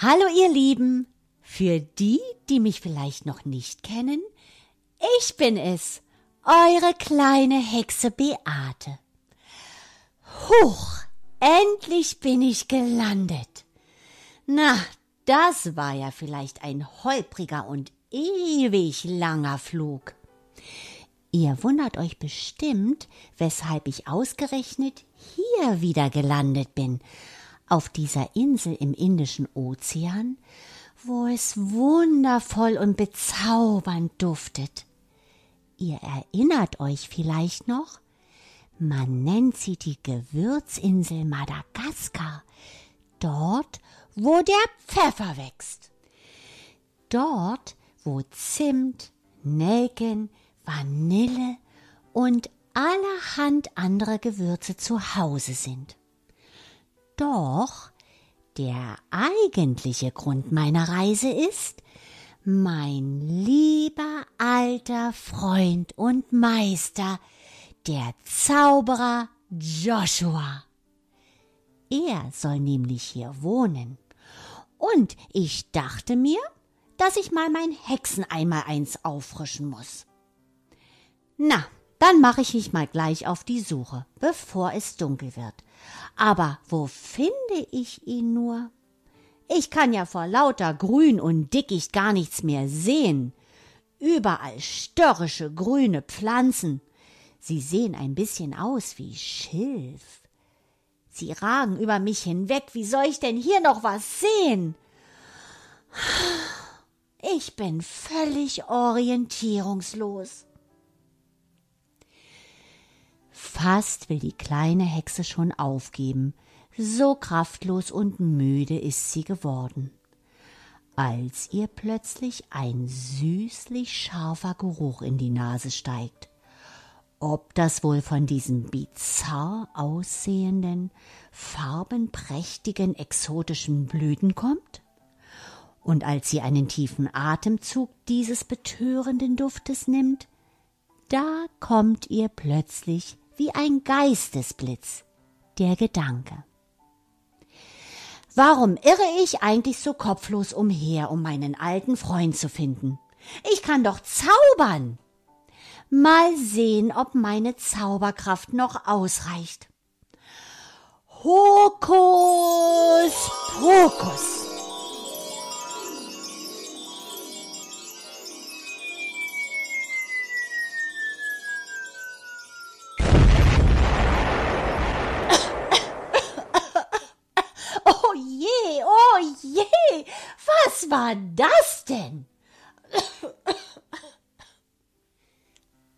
Hallo ihr Lieben, für die, die mich vielleicht noch nicht kennen, ich bin es, eure kleine Hexe Beate. Huch, endlich bin ich gelandet. Na, das war ja vielleicht ein holpriger und ewig langer Flug. Ihr wundert euch bestimmt, weshalb ich ausgerechnet hier wieder gelandet bin, auf dieser Insel im Indischen Ozean, wo es wundervoll und bezaubernd duftet. Ihr erinnert euch vielleicht noch? Man nennt sie die Gewürzinsel Madagaskar, dort, wo der Pfeffer wächst. Dort, wo Zimt, Nelken, Vanille und allerhand andere Gewürze zu Hause sind. Doch der eigentliche Grund meiner Reise ist, mein lieber alter Freund und Meister, der Zauberer Joshua. Er soll nämlich hier wohnen. Und ich dachte mir, dass ich mal mein Hexeneimer-Eins auffrischen muss. Na, dann mache ich mich mal gleich auf die Suche, bevor es dunkel wird. Aber wo finde ich ihn nur? Ich kann ja vor lauter Grün und Dickicht gar nichts mehr sehen. Überall störrische grüne Pflanzen. Sie sehen ein bisschen aus wie Schilf. Sie ragen über mich hinweg. Wie soll ich denn hier noch was sehen? Ich bin völlig orientierungslos. Fast will die kleine Hexe schon aufgeben, so kraftlos und müde ist sie geworden, als ihr plötzlich ein süßlich scharfer Geruch in die Nase steigt. Ob das wohl von diesem bizarr aussehenden, farbenprächtigen, exotischen Blüten kommt? Und als sie einen tiefen Atemzug dieses betörenden Duftes nimmt, da kommt ihr plötzlich wie ein Geistesblitz der Gedanke. Warum irre ich eigentlich so kopflos umher, um meinen alten Freund zu finden? Ich kann doch zaubern. Mal sehen, ob meine Zauberkraft noch ausreicht. Hokus Pokus. Was war das denn?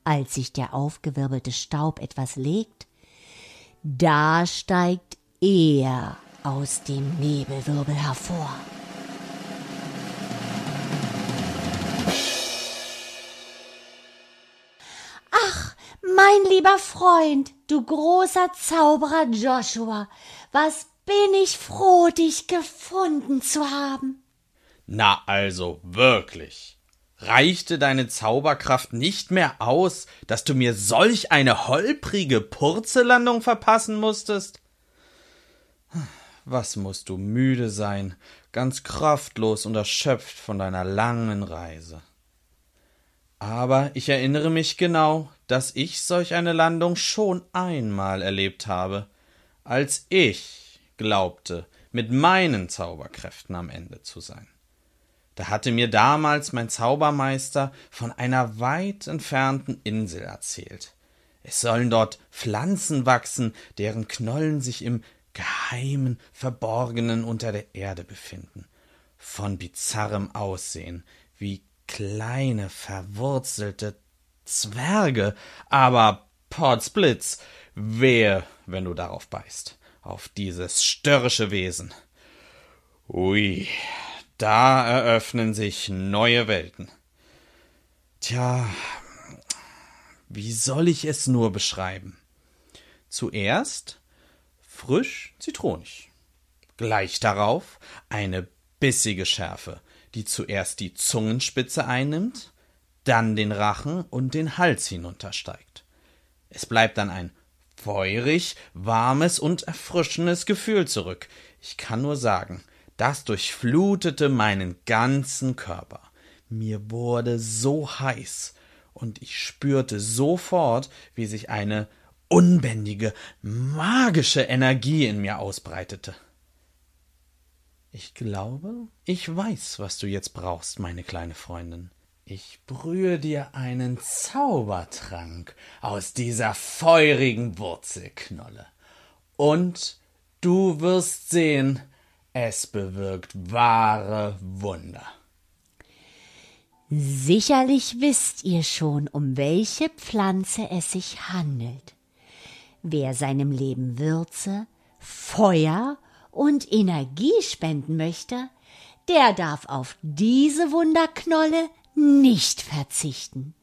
Als sich der aufgewirbelte Staub etwas legt, da steigt er aus dem Nebelwirbel hervor. Ach, mein lieber Freund, du großer Zauberer Joshua, was bin ich froh, dich gefunden zu haben. Na also wirklich. Reichte deine Zauberkraft nicht mehr aus, dass du mir solch eine holprige Purzellandung verpassen musstest? Was musst du müde sein, ganz kraftlos und erschöpft von deiner langen Reise. Aber ich erinnere mich genau, dass ich solch eine Landung schon einmal erlebt habe, als ich glaubte, mit meinen Zauberkräften am Ende zu sein. Da hatte mir damals mein Zaubermeister von einer weit entfernten Insel erzählt. Es sollen dort Pflanzen wachsen, deren Knollen sich im Geheimen, Verborgenen unter der Erde befinden, von bizarrem Aussehen, wie kleine, verwurzelte Zwerge, aber Potzblitz, wehe, wenn du darauf beißt, auf dieses störrische Wesen. Ui, da eröffnen sich neue Welten. Tja, wie soll ich es nur beschreiben? Zuerst frisch zitronig. Gleich darauf eine bissige Schärfe, die zuerst die Zungenspitze einnimmt, dann den Rachen und den Hals hinuntersteigt. Es bleibt dann ein feurig, warmes und erfrischendes Gefühl zurück. Ich kann nur sagen, Das durchflutete meinen ganzen Körper. Mir wurde so heiß, und ich spürte sofort, wie sich eine unbändige, magische Energie in mir ausbreitete. Ich glaube, ich weiß, was du jetzt brauchst, meine kleine Freundin. Ich brühe dir einen Zaubertrank aus dieser feurigen Wurzelknolle. Und du wirst sehen, es bewirkt wahre Wunder. Sicherlich wisst ihr schon, um welche Pflanze es sich handelt. Wer seinem Leben Würze, Feuer und Energie spenden möchte, der darf auf diese Wunderknolle nicht verzichten.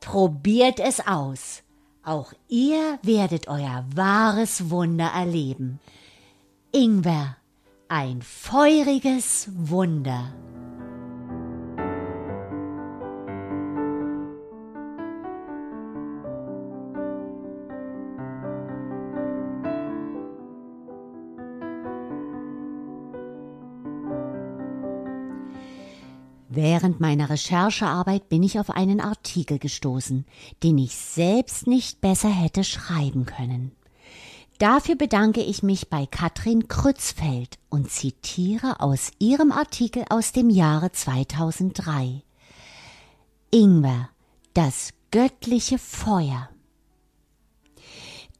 Probiert es aus. Auch ihr werdet euer wahres Wunder erleben. Ingwer, ein feuriges Wunder. Während meiner Recherchearbeit bin ich auf einen Artikel gestoßen, den ich selbst nicht besser hätte schreiben können. Dafür bedanke ich mich bei Katrin Krützfeld und zitiere aus ihrem Artikel aus dem Jahre 2003. Ingwer, das göttliche Feuer.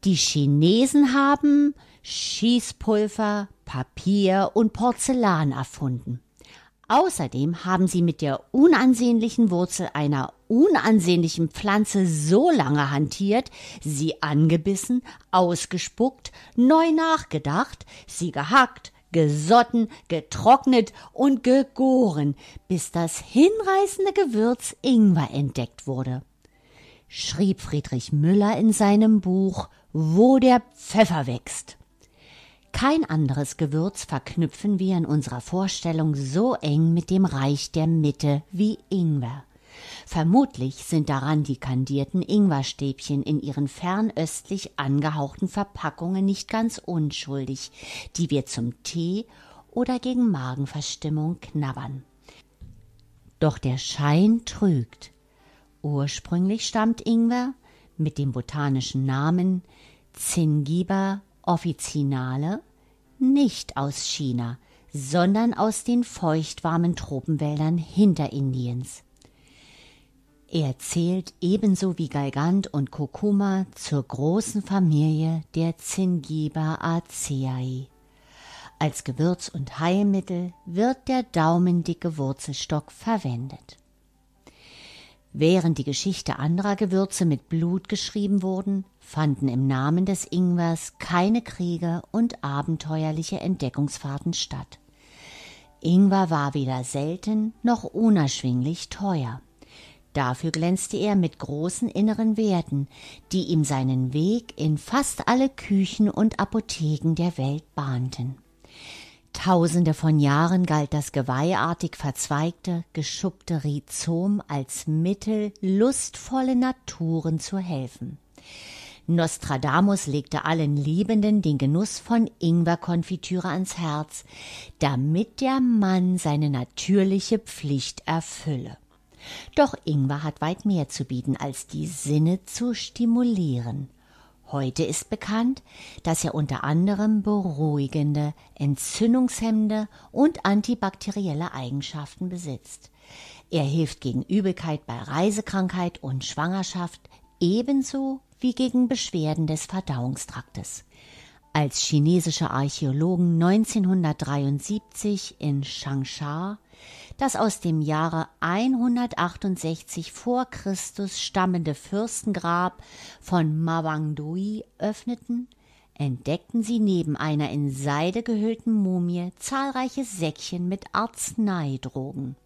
Die Chinesen haben Schießpulver, Papier und Porzellan erfunden. Außerdem haben sie mit der unansehnlichen Wurzel einer unansehnlichen Pflanze so lange hantiert, sie angebissen, ausgespuckt, neu nachgedacht, sie gehackt, gesotten, getrocknet und gegoren, bis das hinreißende Gewürz Ingwer entdeckt wurde. Schrieb Friedrich Müller in seinem Buch Wo der Pfeffer wächst. Kein anderes Gewürz verknüpfen wir in unserer Vorstellung so eng mit dem Reich der Mitte wie Ingwer. Vermutlich sind daran die kandierten Ingwerstäbchen in ihren fernöstlich angehauchten Verpackungen nicht ganz unschuldig, die wir zum Tee oder gegen Magenverstimmung knabbern. Doch der Schein trügt. Ursprünglich stammt Ingwer mit dem botanischen Namen Zingiber officinale nicht aus China, sondern aus den feuchtwarmen Tropenwäldern Hinterindiens. Er zählt ebenso wie Galgant und Kurkuma zur großen Familie der Zingiber-Aceae. Als Gewürz und Heilmittel wird der daumendicke Wurzelstock verwendet. Während die Geschichte anderer Gewürze mit Blut geschrieben wurden, fanden im Namen des Ingwers keine Kriege und abenteuerliche Entdeckungsfahrten statt. Ingwer war weder selten noch unerschwinglich teuer. Dafür glänzte er mit großen inneren Werten, die ihm seinen Weg in fast alle Küchen und Apotheken der Welt bahnten. Tausende von Jahren galt das geweihartig verzweigte, geschuppte Rhizom als Mittel, lustvolle Naturen zu helfen. Nostradamus legte allen Liebenden den Genuss von Ingwerkonfitüre ans Herz, damit der Mann seine natürliche Pflicht erfülle. Doch Ingwer hat weit mehr zu bieten, als die Sinne zu stimulieren. Heute ist bekannt, dass er unter anderem beruhigende, entzündungshemmende und antibakterielle Eigenschaften besitzt. Er hilft gegen Übelkeit bei Reisekrankheit und Schwangerschaft ebenso wie gegen Beschwerden des Verdauungstraktes. Als chinesische Archäologen 1973 in Changsha das aus dem Jahre 168 vor Christus stammende Fürstengrab von Mawangdui öffneten, entdeckten sie neben einer in Seide gehüllten Mumie zahlreiche Säckchen mit Arzneidrogen.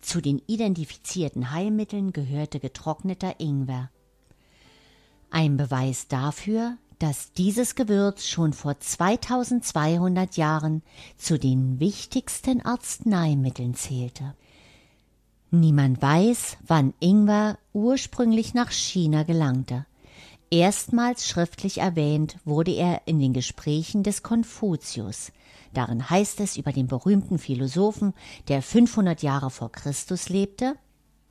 Zu den identifizierten Heilmitteln gehörte getrockneter Ingwer. Ein Beweis dafür, dass dieses Gewürz schon vor 2200 Jahren zu den wichtigsten Arzneimitteln zählte. Niemand weiß, wann Ingwer ursprünglich nach China gelangte. Erstmals schriftlich erwähnt wurde er in den Gesprächen des Konfuzius. Darin heißt es über den berühmten Philosophen, der 500 Jahre vor Christus lebte,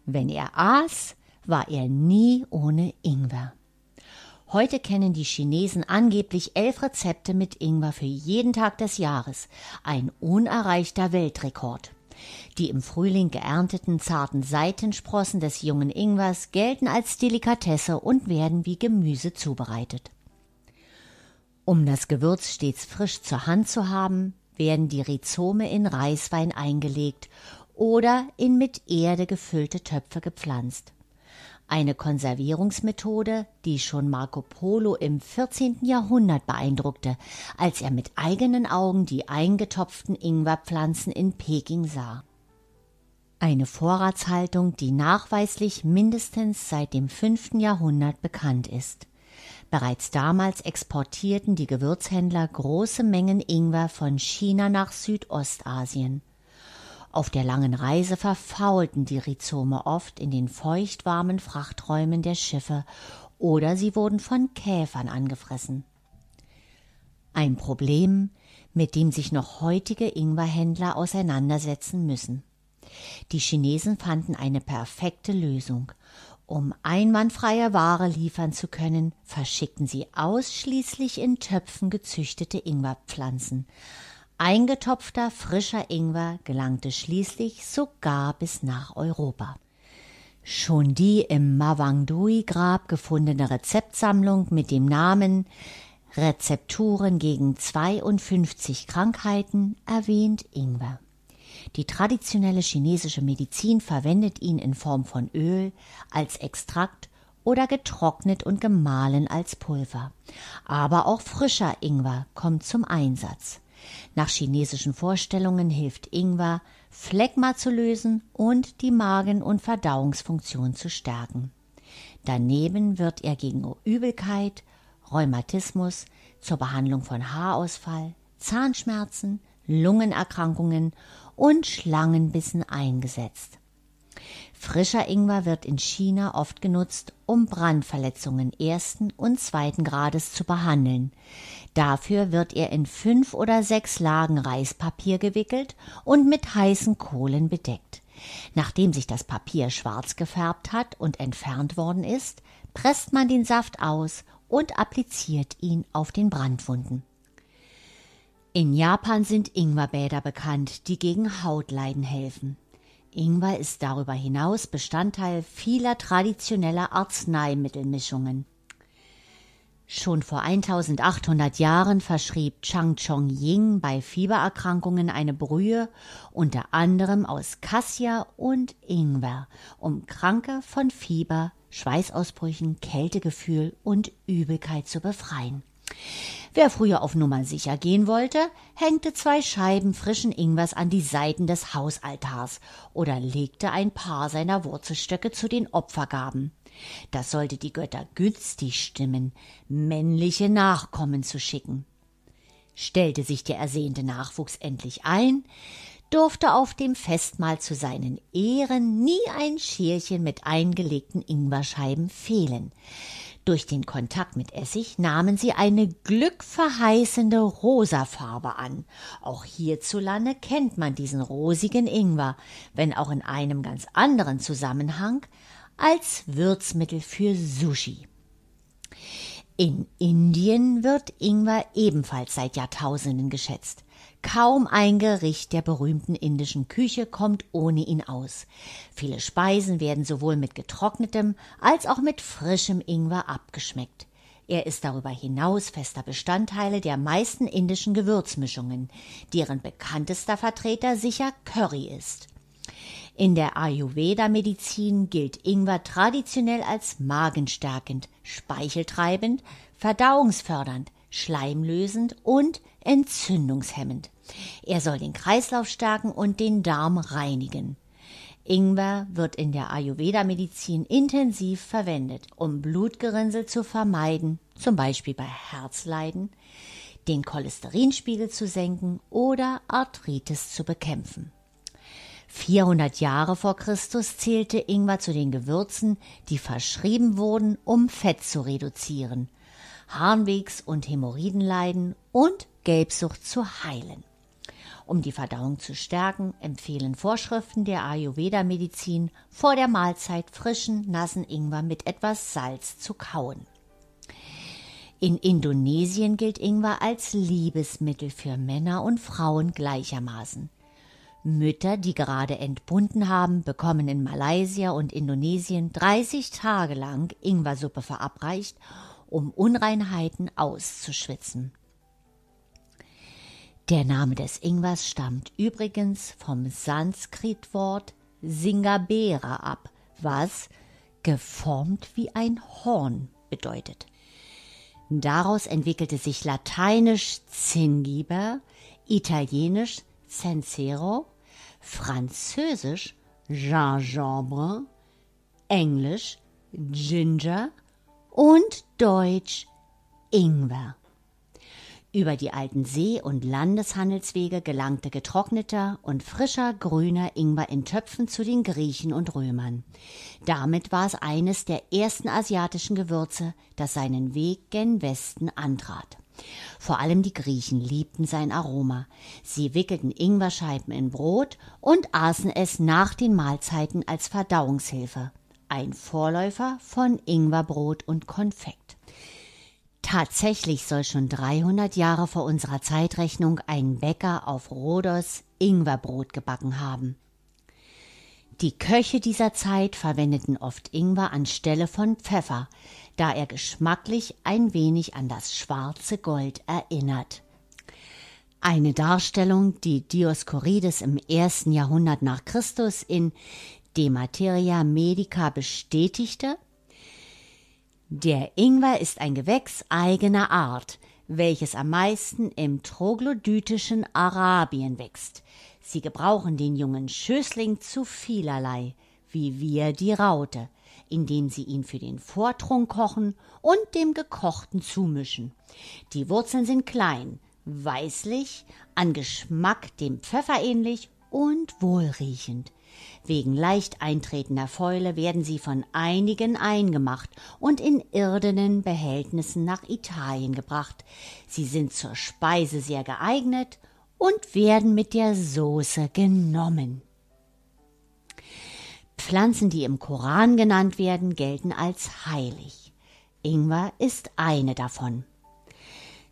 wenn er aß, war er nie ohne Ingwer. Heute kennen die Chinesen angeblich elf Rezepte mit Ingwer für jeden Tag des Jahres, ein unerreichter Weltrekord. Die im Frühling geernteten zarten Seitensprossen des jungen Ingwers gelten als Delikatesse und werden wie Gemüse zubereitet. Um das Gewürz stets frisch zur Hand zu haben, werden die Rhizome in Reiswein eingelegt oder in mit Erde gefüllte Töpfe gepflanzt. Eine Konservierungsmethode, die schon Marco Polo im 14. Jahrhundert beeindruckte, als er mit eigenen Augen die eingetopften Ingwerpflanzen in Peking sah. Eine Vorratshaltung, die nachweislich mindestens seit dem 5. Jahrhundert bekannt ist. Bereits damals exportierten die Gewürzhändler große Mengen Ingwer von China nach Südostasien. Auf der langen Reise verfaulten die Rhizome oft in den feuchtwarmen Frachträumen der Schiffe oder sie wurden von Käfern angefressen. Ein Problem, mit dem sich noch heutige Ingwerhändler auseinandersetzen müssen. Die Chinesen fanden eine perfekte Lösung. Um einwandfreie Ware liefern zu können, verschickten sie ausschließlich in Töpfen gezüchtete Ingwerpflanzen, Eingetopfter frischer Ingwer gelangte schließlich sogar bis nach Europa. Schon die im Mawangdui-Grab gefundene Rezeptsammlung mit dem Namen Rezepturen gegen 52 Krankheiten erwähnt Ingwer. Die traditionelle chinesische Medizin verwendet ihn in Form von Öl, als Extrakt oder getrocknet und gemahlen als Pulver. Aber auch frischer Ingwer kommt zum Einsatz. Nach chinesischen Vorstellungen hilft Ingwer, Phlegma zu lösen und die Magen- und Verdauungsfunktion zu stärken. Daneben wird er gegen Übelkeit, Rheumatismus, zur Behandlung von Haarausfall, Zahnschmerzen, Lungenerkrankungen und Schlangenbissen eingesetzt. Frischer Ingwer wird in China oft genutzt, um Brandverletzungen ersten und zweiten Grades zu behandeln. Dafür wird er in fünf oder sechs Lagen Reispapier gewickelt und mit heißen Kohlen bedeckt. Nachdem sich das Papier schwarz gefärbt hat und entfernt worden ist, presst man den Saft aus und appliziert ihn auf den Brandwunden. In Japan sind Ingwerbäder bekannt, die gegen Hautleiden helfen. Ingwer ist darüber hinaus Bestandteil vieler traditioneller Arzneimittelmischungen. Schon vor 1800 Jahren verschrieb Chang Chong-Ying bei Fiebererkrankungen eine Brühe, unter anderem aus Kassia und Ingwer, um Kranke von Fieber, Schweißausbrüchen, Kältegefühl und Übelkeit zu befreien. Wer früher auf Nummer sicher gehen wollte, hängte zwei Scheiben frischen Ingwers an die Seiten des Hausaltars oder legte ein paar seiner Wurzelstöcke zu den Opfergaben. Das sollte die Götter günstig stimmen, männliche Nachkommen zu schicken. Stellte sich der ersehnte Nachwuchs endlich ein, durfte auf dem Festmahl zu seinen Ehren nie ein Schälchen mit eingelegten Ingwerscheiben fehlen. Durch den Kontakt mit Essig nahmen sie eine glückverheißende rosafarbe an. Auch hierzulande kennt man diesen rosigen Ingwer, wenn auch in einem ganz anderen Zusammenhang, als Würzmittel für Sushi. In Indien wird Ingwer ebenfalls seit Jahrtausenden geschätzt. Kaum ein Gericht der berühmten indischen Küche kommt ohne ihn aus. Viele Speisen werden sowohl mit getrocknetem als auch mit frischem Ingwer abgeschmeckt. Er ist darüber hinaus fester Bestandteil der meisten indischen Gewürzmischungen, deren bekanntester Vertreter sicher Curry ist. In der Ayurveda-Medizin gilt Ingwer traditionell als magenstärkend, speicheltreibend, verdauungsfördernd, schleimlösend und entzündungshemmend. Er soll den Kreislauf stärken und den Darm reinigen. Ingwer wird in der Ayurveda-Medizin intensiv verwendet, um Blutgerinnsel zu vermeiden, zum Beispiel bei Herzleiden, den Cholesterinspiegel zu senken oder Arthritis zu bekämpfen. 400 Jahre vor Christus zählte Ingwer zu den Gewürzen, die verschrieben wurden, um Fett zu reduzieren, Harnwegs- und Hämorrhoidenleiden und Gelbsucht zu heilen. Um die Verdauung zu stärken, empfehlen Vorschriften der Ayurveda-Medizin, vor der Mahlzeit frischen, nassen Ingwer mit etwas Salz zu kauen. In Indonesien gilt Ingwer als Liebesmittel für Männer und Frauen gleichermaßen. Mütter, die gerade entbunden haben, bekommen in Malaysia und Indonesien 30 Tage lang Ingwersuppe verabreicht, um Unreinheiten auszuschwitzen. Der Name des Ingwers stammt übrigens vom Sanskritwort Singabera ab, was geformt wie ein Horn bedeutet. Daraus entwickelte sich lateinisch Zingiber, italienisch Censero, französisch Gingembre, englisch Ginger und deutsch Ingwer. Über die alten See- und Landeshandelswege gelangte getrockneter und frischer grüner Ingwer in Töpfen zu den Griechen und Römern. Damit war es eines der ersten asiatischen Gewürze, das seinen Weg gen Westen antrat. Vor allem die Griechen liebten sein Aroma. Sie wickelten Ingwerscheiben in Brot und aßen es nach den Mahlzeiten als Verdauungshilfe. Ein Vorläufer von Ingwerbrot und Konfekt. Tatsächlich soll schon 300 Jahre vor unserer Zeitrechnung ein Bäcker auf Rhodos Ingwerbrot gebacken haben. Die Köche dieser Zeit verwendeten oft Ingwer anstelle von Pfeffer, da er geschmacklich ein wenig an das schwarze Gold erinnert. Eine Darstellung, die Dioskurides im ersten Jahrhundert nach Christus in De Materia Medica bestätigte, der Ingwer ist ein Gewächs eigener Art, welches am meisten im troglodytischen Arabien wächst. Sie gebrauchen den jungen Schößling zu vielerlei, wie wir die Raute, indem sie ihn für den Vortrunk kochen und dem Gekochten zumischen. Die Wurzeln sind klein, weißlich, an Geschmack dem Pfeffer ähnlich und wohlriechend. Wegen leicht eintretender Fäule werden sie von einigen eingemacht und in irdenen Behältnissen nach Italien gebracht. Sie sind zur Speise sehr geeignet und werden mit der Soße genommen. Pflanzen, die im Koran genannt werden, gelten als heilig. Ingwer ist eine davon.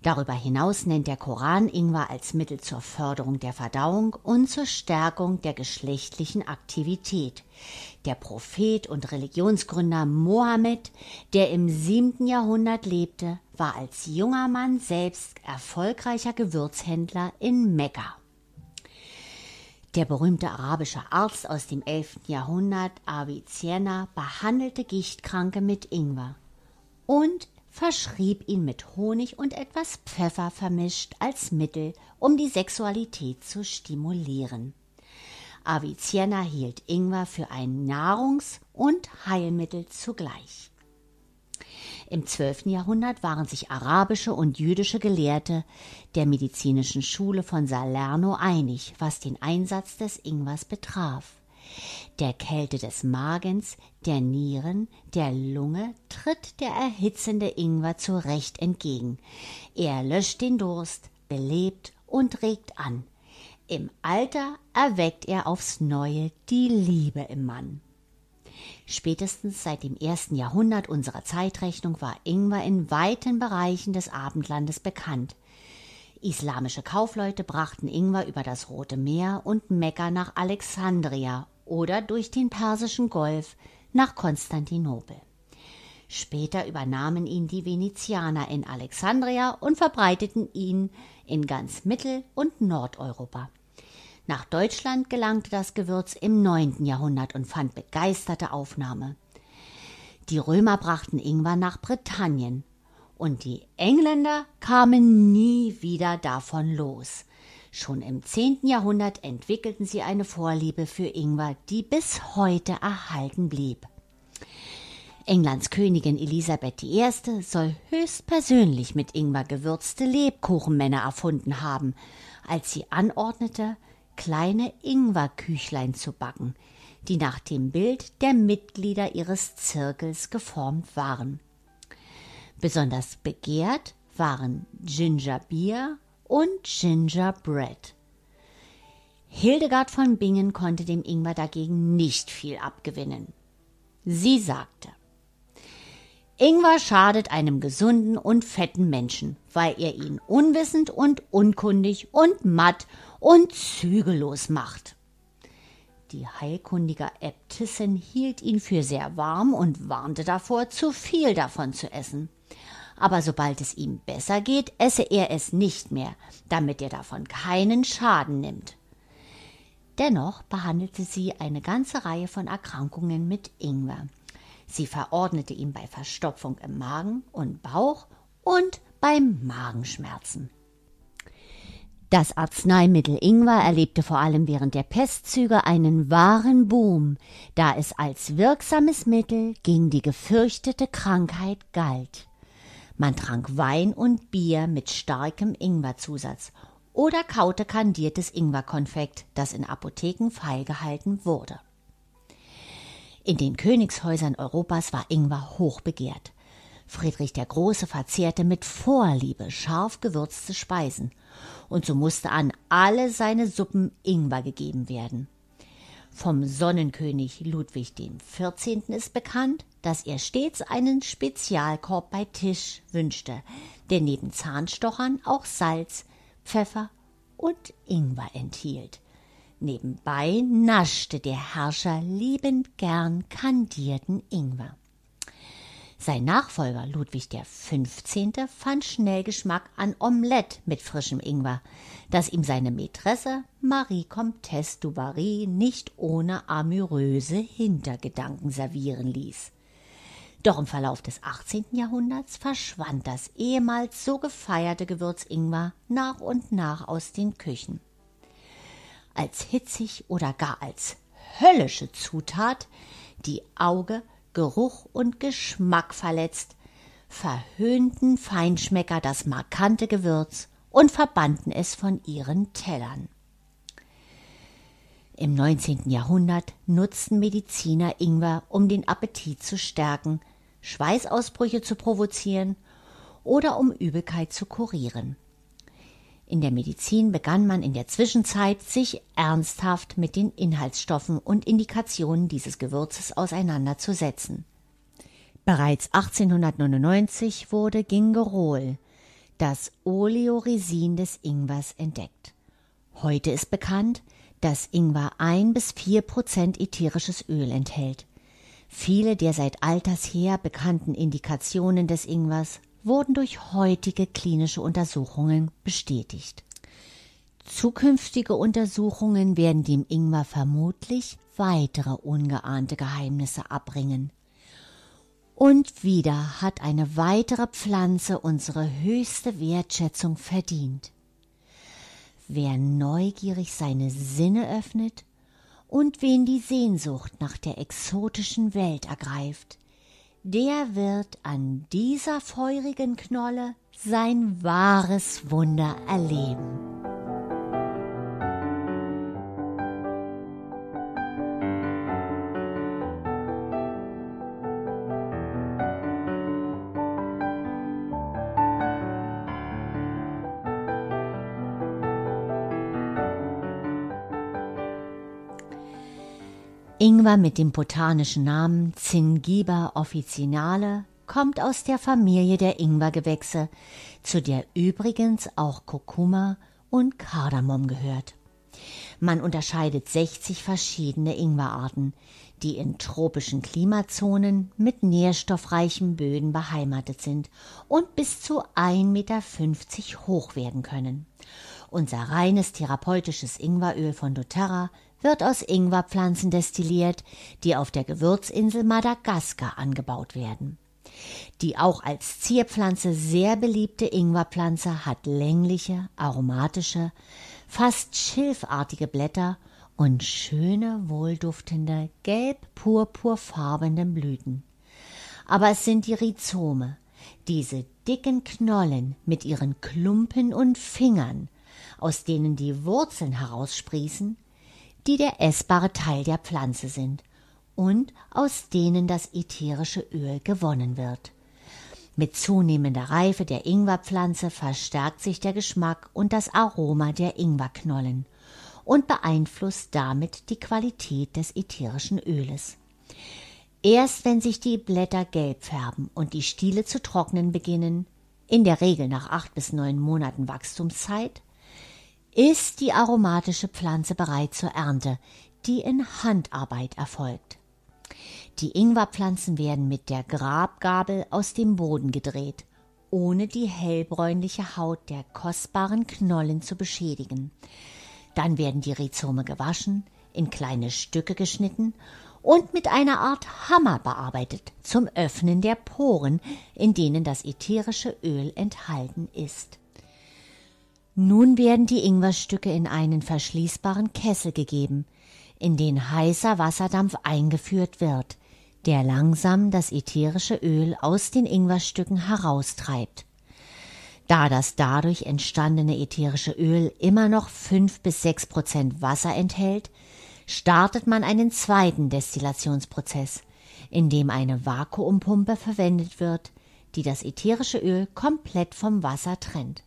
Darüber hinaus nennt der Koran Ingwer als Mittel zur Förderung der Verdauung und zur Stärkung der geschlechtlichen Aktivität. Der Prophet und Religionsgründer Mohammed, der im siebten Jahrhundert lebte, war als junger Mann selbst erfolgreicher Gewürzhändler in Mekka. Der berühmte arabische Arzt aus dem 11. Jahrhundert, Avicenna, behandelte Gichtkranke mit Ingwer. Und verschrieb ihn mit Honig und etwas Pfeffer vermischt als Mittel, um die Sexualität zu stimulieren. Avicenna hielt Ingwer für ein Nahrungs- und Heilmittel zugleich. Im 12. Jahrhundert waren sich arabische und jüdische Gelehrte der medizinischen Schule von Salerno einig, was den Einsatz des Ingwers betraf. Der Kälte des Magens, der Nieren, der Lunge tritt der erhitzende Ingwer zurecht entgegen. Er löscht den Durst, belebt und regt an. Im Alter erweckt er aufs neue die Liebe im Mann. Spätestens seit dem ersten Jahrhundert unserer Zeitrechnung war Ingwer in weiten Bereichen des Abendlandes bekannt. Islamische Kaufleute brachten Ingwer über das Rote Meer und Mekka nach Alexandria oder durch den Persischen Golf nach Konstantinopel. Später übernahmen ihn die Venezianer in Alexandria und verbreiteten ihn in ganz Mittel- und Nordeuropa. Nach Deutschland gelangte das Gewürz im 9. Jahrhundert und fand begeisterte Aufnahme. Die Römer brachten Ingwer nach Britannien und die Engländer kamen nie wieder davon los. Schon im 10. Jahrhundert entwickelten sie eine Vorliebe für Ingwer, die bis heute erhalten blieb. Englands Königin Elisabeth I. soll höchstpersönlich mit Ingwer gewürzte Lebkuchenmänner erfunden haben, als sie anordnete, kleine Ingwerküchlein zu backen, die nach dem Bild der Mitglieder ihres Zirkels geformt waren. Besonders begehrt waren Ginger Beer und Ginger Bread. Hildegard von Bingen konnte dem Ingwer dagegen nicht viel abgewinnen. Sie sagte, Ingwer schadet einem gesunden und fetten Menschen, weil er ihn unwissend und unkundig und matt und zügellos macht. Die heilkundige Äbtissin hielt ihn für sehr warm und warnte davor, zu viel davon zu essen. Aber sobald es ihm besser geht, esse er es nicht mehr, damit er davon keinen Schaden nimmt. Dennoch behandelte sie eine ganze Reihe von Erkrankungen mit Ingwer. Sie verordnete ihm bei Verstopfung im Magen und Bauch und bei Magenschmerzen. Das Arzneimittel Ingwer erlebte vor allem während der Pestzüge einen wahren Boom, da es als wirksames Mittel gegen die gefürchtete Krankheit galt. Man trank Wein und Bier mit starkem Ingwerzusatz oder kaute kandiertes Ingwerkonfekt, das in Apotheken feilgehalten wurde. In den Königshäusern Europas war Ingwer hoch begehrt. Friedrich der Große verzehrte mit Vorliebe scharf gewürzte Speisen, und so musste an alle seine Suppen Ingwer gegeben werden. Vom Sonnenkönig Ludwig XIV. ist bekannt, dass er stets einen Spezialkorb bei Tisch wünschte, der neben Zahnstochern auch Salz, Pfeffer und Ingwer enthielt. Nebenbei naschte der Herrscher liebend gern kandierten Ingwer. Sein Nachfolger Ludwig XV. fand schnell Geschmack an Omelette mit frischem Ingwer, das ihm seine Mätresse Marie Comtesse du Barry nicht ohne amüröse Hintergedanken servieren ließ. Doch im Verlauf des 18. Jahrhunderts verschwand das ehemals so gefeierte Gewürz Ingwer nach und nach aus den Küchen. Als hitzig oder gar als höllische Zutat, die Auge, Geruch und Geschmack verletzt, verhöhnten Feinschmecker das markante Gewürz und verbannten es von ihren Tellern. Im 19. Jahrhundert nutzten Mediziner Ingwer, um den Appetit zu stärken, Schweißausbrüche zu provozieren oder um Übelkeit zu kurieren. In der Medizin begann man in der Zwischenzeit, sich ernsthaft mit den Inhaltsstoffen und Indikationen dieses Gewürzes auseinanderzusetzen. Bereits 1899 wurde Gingerol, das Oleoresin des Ingwers, entdeckt. Heute ist bekannt, dass Ingwer ein bis vier Prozent ätherisches Öl enthält. Viele der seit alters her bekannten Indikationen des Ingwers wurden durch heutige klinische Untersuchungen bestätigt. Zukünftige Untersuchungen werden dem Ingwer vermutlich weitere ungeahnte Geheimnisse abbringen. Und wieder hat eine weitere Pflanze unsere höchste Wertschätzung verdient. Wer neugierig seine Sinne öffnet und wen die Sehnsucht nach der exotischen Welt ergreift, der wird an dieser feurigen Knolle sein wahres Wunder erleben. Ingwer mit dem botanischen Namen Zingiber officinale kommt aus der Familie der Ingwergewächse, zu der übrigens auch Kurkuma und Kardamom gehört. Man unterscheidet 60 verschiedene Ingwerarten, die in tropischen Klimazonen mit nährstoffreichen Böden beheimatet sind und bis zu 1,50 Meter hoch werden können. Unser reines therapeutisches Ingweröl von doTERRA wird aus Ingwerpflanzen destilliert, die auf der Gewürzinsel Madagaskar angebaut werden. Die auch als Zierpflanze sehr beliebte Ingwerpflanze hat längliche, aromatische, fast schilfartige Blätter und schöne, wohlduftende, gelb-purpurfarbene Blüten. Aber es sind die Rhizome, diese dicken Knollen mit ihren Klumpen und Fingern, aus denen die Wurzeln heraussprießen, die der essbare Teil der Pflanze sind und aus denen das ätherische Öl gewonnen wird. Mit zunehmender Reife der Ingwerpflanze verstärkt sich der Geschmack und das Aroma der Ingwerknollen und beeinflusst damit die Qualität des ätherischen Öles. Erst wenn sich die Blätter gelb färben und die Stiele zu trocknen beginnen, in der Regel nach acht bis neun Monaten Wachstumszeit, ist die aromatische Pflanze bereit zur Ernte, die in Handarbeit erfolgt. Die Ingwerpflanzen werden mit der Grabgabel aus dem Boden gedreht, ohne die hellbräunliche Haut der kostbaren Knollen zu beschädigen. Dann werden die Rhizome gewaschen, in kleine Stücke geschnitten und mit einer Art Hammer bearbeitet zum Öffnen der Poren, in denen das ätherische Öl enthalten ist. Nun werden die Ingwerstücke in einen verschließbaren Kessel gegeben, in den heißer Wasserdampf eingeführt wird der langsam das ätherische Öl aus den Ingwerstücken heraustreibt. Da das dadurch entstandene ätherische Öl immer noch fünf bis sechs Prozent Wasser enthält, startet man einen zweiten Destillationsprozess, in dem eine Vakuumpumpe verwendet wird, die das ätherische Öl komplett vom Wasser trennt.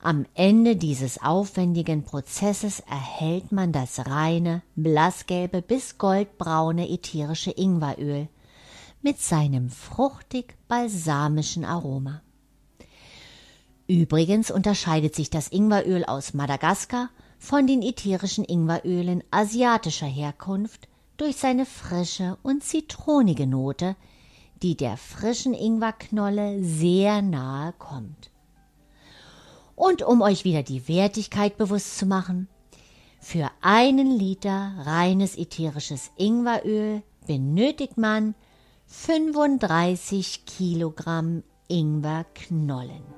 Am Ende dieses aufwendigen Prozesses erhält man das reine, blassgelbe bis goldbraune ätherische Ingweröl mit seinem fruchtig balsamischen Aroma. Übrigens unterscheidet sich das Ingweröl aus Madagaskar von den ätherischen Ingwerölen asiatischer Herkunft durch seine frische und zitronige Note, die der frischen Ingwerknolle sehr nahe kommt. Und um euch wieder die Wertigkeit bewusst zu machen, für einen Liter reines ätherisches Ingweröl benötigt man 35 Kilogramm Ingwerknollen.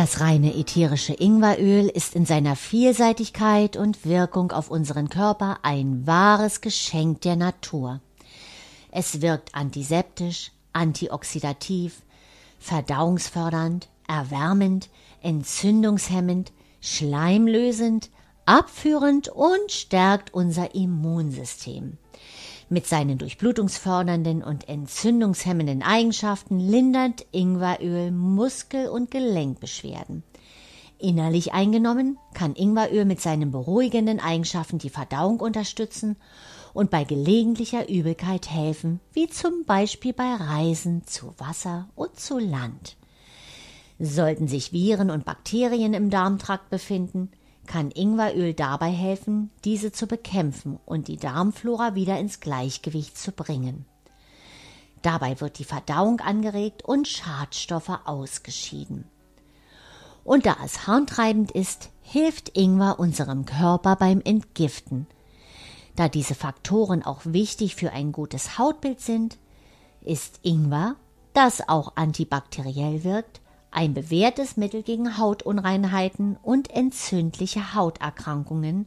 Das reine ätherische Ingweröl ist in seiner Vielseitigkeit und Wirkung auf unseren Körper ein wahres Geschenk der Natur. Es wirkt antiseptisch, antioxidativ, verdauungsfördernd, erwärmend, entzündungshemmend, schleimlösend, abführend und stärkt unser Immunsystem. Mit seinen durchblutungsfördernden und entzündungshemmenden Eigenschaften lindert Ingweröl Muskel- und Gelenkbeschwerden. Innerlich eingenommen kann Ingweröl mit seinen beruhigenden Eigenschaften die Verdauung unterstützen und bei gelegentlicher Übelkeit helfen, wie zum Beispiel bei Reisen zu Wasser und zu Land. Sollten sich Viren und Bakterien im Darmtrakt befinden, kann Ingweröl dabei helfen, diese zu bekämpfen und die Darmflora wieder ins Gleichgewicht zu bringen. Dabei wird die Verdauung angeregt und Schadstoffe ausgeschieden. Und da es harntreibend ist, hilft Ingwer unserem Körper beim Entgiften. Da diese Faktoren auch wichtig für ein gutes Hautbild sind, ist Ingwer, das auch antibakteriell wirkt, ein bewährtes Mittel gegen Hautunreinheiten und entzündliche Hauterkrankungen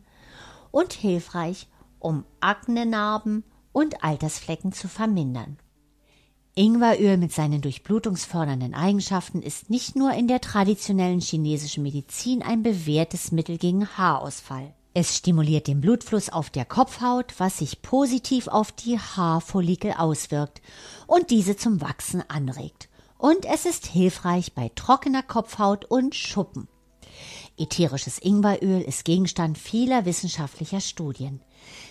und hilfreich, um Aknenarben und Altersflecken zu vermindern. Ingweröl mit seinen durchblutungsfördernden Eigenschaften ist nicht nur in der traditionellen chinesischen Medizin ein bewährtes Mittel gegen Haarausfall. Es stimuliert den Blutfluss auf der Kopfhaut, was sich positiv auf die Haarfollikel auswirkt und diese zum Wachsen anregt und es ist hilfreich bei trockener Kopfhaut und Schuppen. Ätherisches Ingweröl ist Gegenstand vieler wissenschaftlicher Studien.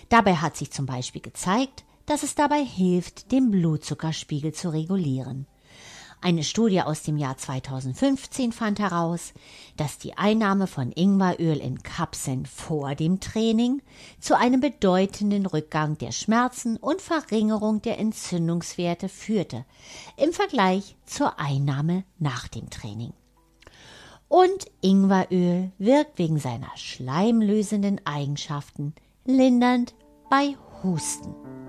Dabei hat sich zum Beispiel gezeigt, dass es dabei hilft, den Blutzuckerspiegel zu regulieren. Eine Studie aus dem Jahr 2015 fand heraus, dass die Einnahme von Ingweröl in Kapseln vor dem Training zu einem bedeutenden Rückgang der Schmerzen und Verringerung der Entzündungswerte führte im Vergleich zur Einnahme nach dem Training. Und Ingweröl wirkt wegen seiner schleimlösenden Eigenschaften lindernd bei Husten.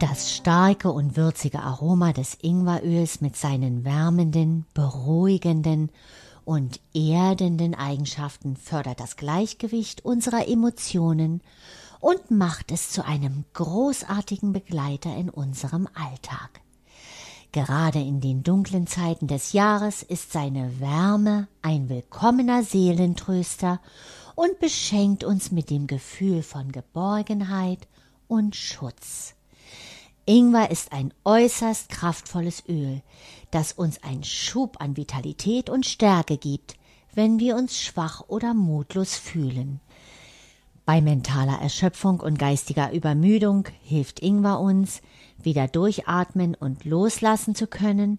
Das starke und würzige Aroma des Ingweröls mit seinen wärmenden, beruhigenden und erdenden Eigenschaften fördert das Gleichgewicht unserer Emotionen und macht es zu einem großartigen Begleiter in unserem Alltag. Gerade in den dunklen Zeiten des Jahres ist seine Wärme ein willkommener Seelentröster und beschenkt uns mit dem Gefühl von Geborgenheit und Schutz. Ingwer ist ein äußerst kraftvolles Öl, das uns einen Schub an Vitalität und Stärke gibt, wenn wir uns schwach oder mutlos fühlen. Bei mentaler Erschöpfung und geistiger Übermüdung hilft Ingwer uns, wieder durchatmen und loslassen zu können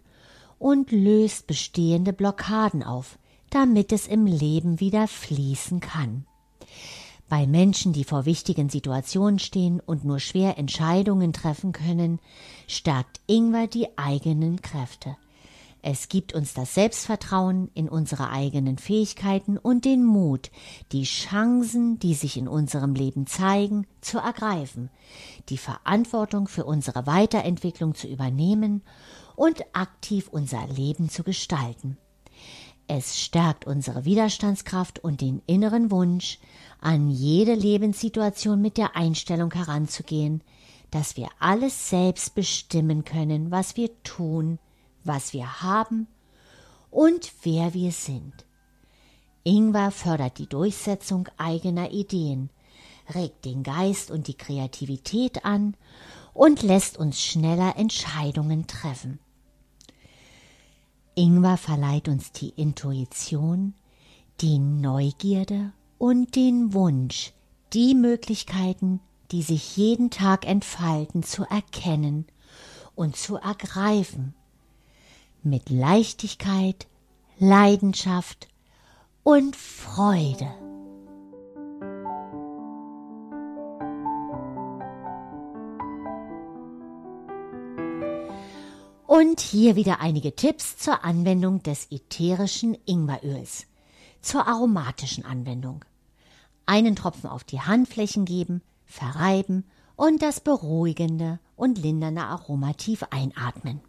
und löst bestehende Blockaden auf, damit es im Leben wieder fließen kann. Bei Menschen, die vor wichtigen Situationen stehen und nur schwer Entscheidungen treffen können, stärkt Ingwer die eigenen Kräfte. Es gibt uns das Selbstvertrauen in unsere eigenen Fähigkeiten und den Mut, die Chancen, die sich in unserem Leben zeigen, zu ergreifen, die Verantwortung für unsere Weiterentwicklung zu übernehmen und aktiv unser Leben zu gestalten. Es stärkt unsere Widerstandskraft und den inneren Wunsch, an jede Lebenssituation mit der Einstellung heranzugehen, dass wir alles selbst bestimmen können, was wir tun, was wir haben und wer wir sind. Ingwer fördert die Durchsetzung eigener Ideen, regt den Geist und die Kreativität an und lässt uns schneller Entscheidungen treffen. Ingwer verleiht uns die Intuition, die Neugierde und den Wunsch, die Möglichkeiten, die sich jeden Tag entfalten, zu erkennen und zu ergreifen. Mit Leichtigkeit, Leidenschaft und Freude. Und hier wieder einige Tipps zur Anwendung des ätherischen Ingweröls. Zur aromatischen Anwendung. Einen Tropfen auf die Handflächen geben, verreiben und das beruhigende und lindernde Aroma tief einatmen.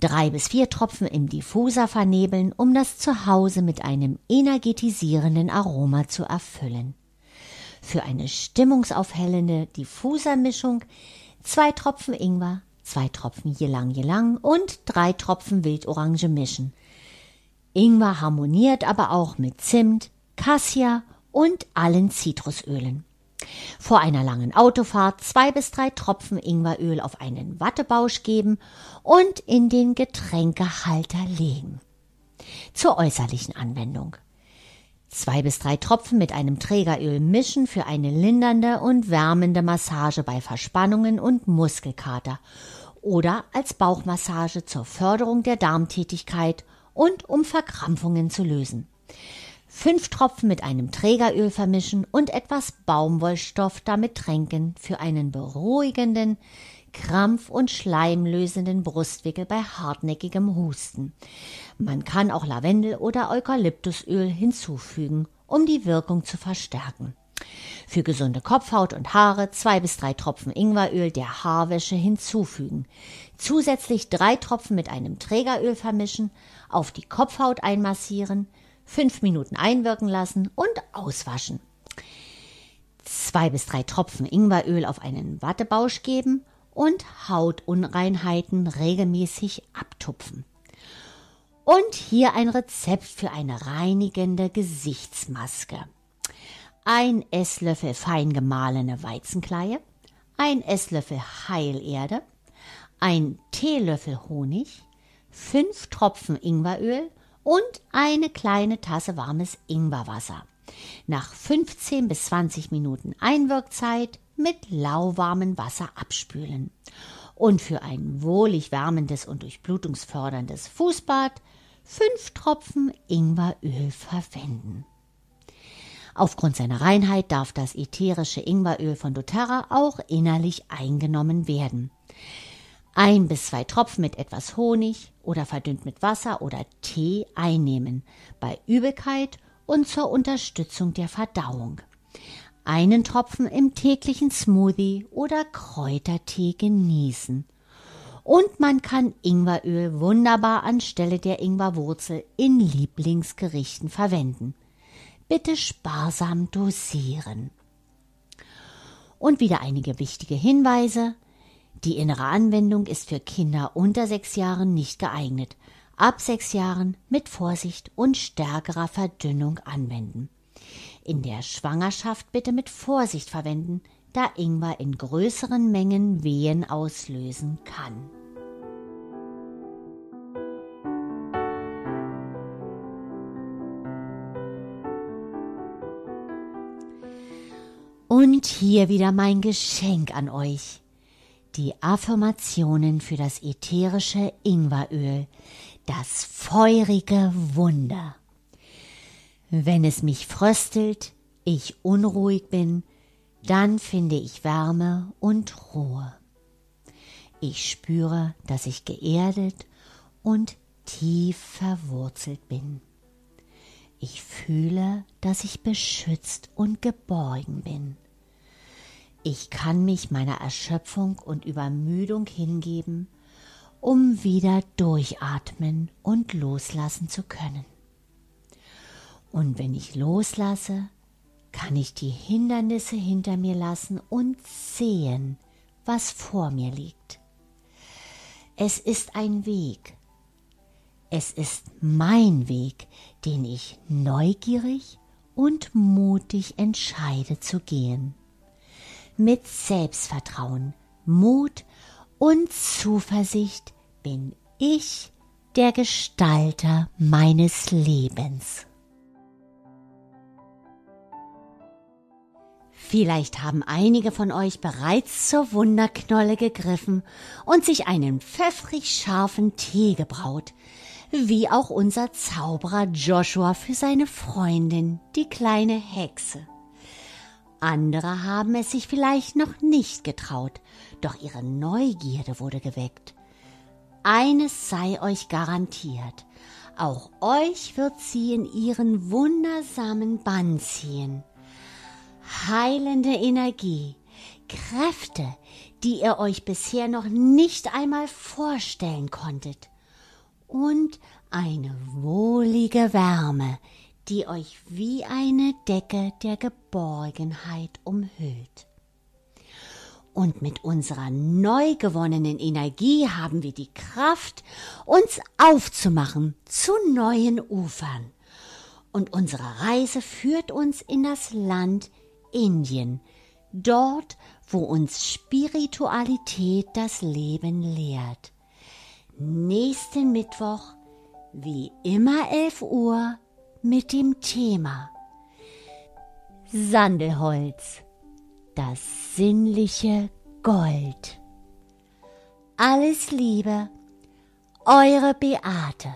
Drei bis vier Tropfen im Diffuser vernebeln, um das Zuhause mit einem energetisierenden Aroma zu erfüllen. Für eine stimmungsaufhellende Diffusermischung zwei Tropfen Ingwer, zwei Tropfen Ylang Ylang und drei Tropfen Wildorange mischen. Ingwer harmoniert aber auch mit Zimt, Cassia und allen Zitrusölen. Vor einer langen Autofahrt zwei bis drei Tropfen Ingweröl auf einen Wattebausch geben und in den Getränkehalter legen. Zur äußerlichen Anwendung. Zwei bis drei Tropfen mit einem Trägeröl mischen für eine lindernde und wärmende Massage bei Verspannungen und Muskelkater oder als Bauchmassage zur Förderung der Darmtätigkeit und um Verkrampfungen zu lösen. Fünf Tropfen mit einem Trägeröl vermischen und etwas Baumwollstoff damit tränken für einen beruhigenden, krampf- und schleimlösenden Brustwickel bei hartnäckigem Husten. Man kann auch Lavendel oder Eukalyptusöl hinzufügen, um die Wirkung zu verstärken. Für gesunde Kopfhaut und Haare zwei bis drei Tropfen Ingweröl der Haarwäsche hinzufügen. Zusätzlich drei Tropfen mit einem Trägeröl vermischen, auf die Kopfhaut einmassieren, fünf Minuten einwirken lassen und auswaschen. Zwei bis drei Tropfen Ingweröl auf einen Wattebausch geben und Hautunreinheiten regelmäßig abtupfen. Und hier ein Rezept für eine reinigende Gesichtsmaske ein Esslöffel fein gemahlene Weizenkleie, ein Esslöffel Heilerde, ein Teelöffel Honig, fünf Tropfen Ingweröl und eine kleine Tasse warmes Ingwerwasser. Nach 15 bis 20 Minuten Einwirkzeit mit lauwarmem Wasser abspülen. Und für ein wohlig wärmendes und durchblutungsförderndes Fußbad fünf Tropfen Ingweröl verwenden. Aufgrund seiner Reinheit darf das ätherische Ingweröl von doTERRA auch innerlich eingenommen werden. Ein bis zwei Tropfen mit etwas Honig oder verdünnt mit Wasser oder Tee einnehmen, bei Übelkeit und zur Unterstützung der Verdauung. einen Tropfen im täglichen Smoothie oder Kräutertee genießen. Und man kann Ingweröl wunderbar anstelle der Ingwerwurzel in Lieblingsgerichten verwenden. Bitte sparsam dosieren. Und wieder einige wichtige Hinweise. Die innere Anwendung ist für Kinder unter sechs Jahren nicht geeignet. Ab sechs Jahren mit Vorsicht und stärkerer Verdünnung anwenden. In der Schwangerschaft bitte mit Vorsicht verwenden, da Ingwer in größeren Mengen Wehen auslösen kann. Und hier wieder mein Geschenk an euch. Die Affirmationen für das ätherische Ingweröl, das feurige Wunder. Wenn es mich fröstelt, ich unruhig bin, dann finde ich Wärme und Ruhe. Ich spüre, dass ich geerdet und tief verwurzelt bin. Ich fühle, dass ich beschützt und geborgen bin. Ich kann mich meiner Erschöpfung und Übermüdung hingeben, um wieder durchatmen und loslassen zu können. Und wenn ich loslasse, kann ich die Hindernisse hinter mir lassen und sehen, was vor mir liegt. Es ist ein Weg. Es ist mein Weg, den ich neugierig und mutig entscheide zu gehen. Mit Selbstvertrauen, Mut und Zuversicht bin ich der Gestalter meines Lebens. Vielleicht haben einige von euch bereits zur Wunderknolle gegriffen und sich einen pfeffrig scharfen Tee gebraut, wie auch unser Zauberer Joshua für seine Freundin, die kleine Hexe. Andere haben es sich vielleicht noch nicht getraut, doch ihre Neugierde wurde geweckt. Eines sei euch garantiert, auch euch wird sie in ihren wundersamen Bann ziehen heilende Energie, Kräfte, die ihr euch bisher noch nicht einmal vorstellen konntet, und eine wohlige Wärme, die euch wie eine Decke der Geborgenheit umhüllt. Und mit unserer neu gewonnenen Energie haben wir die Kraft, uns aufzumachen zu neuen Ufern. Und unsere Reise führt uns in das Land Indien, dort, wo uns Spiritualität das Leben lehrt. Nächsten Mittwoch, wie immer 11 Uhr, mit dem Thema Sandelholz, das sinnliche Gold. Alles Liebe, eure Beate.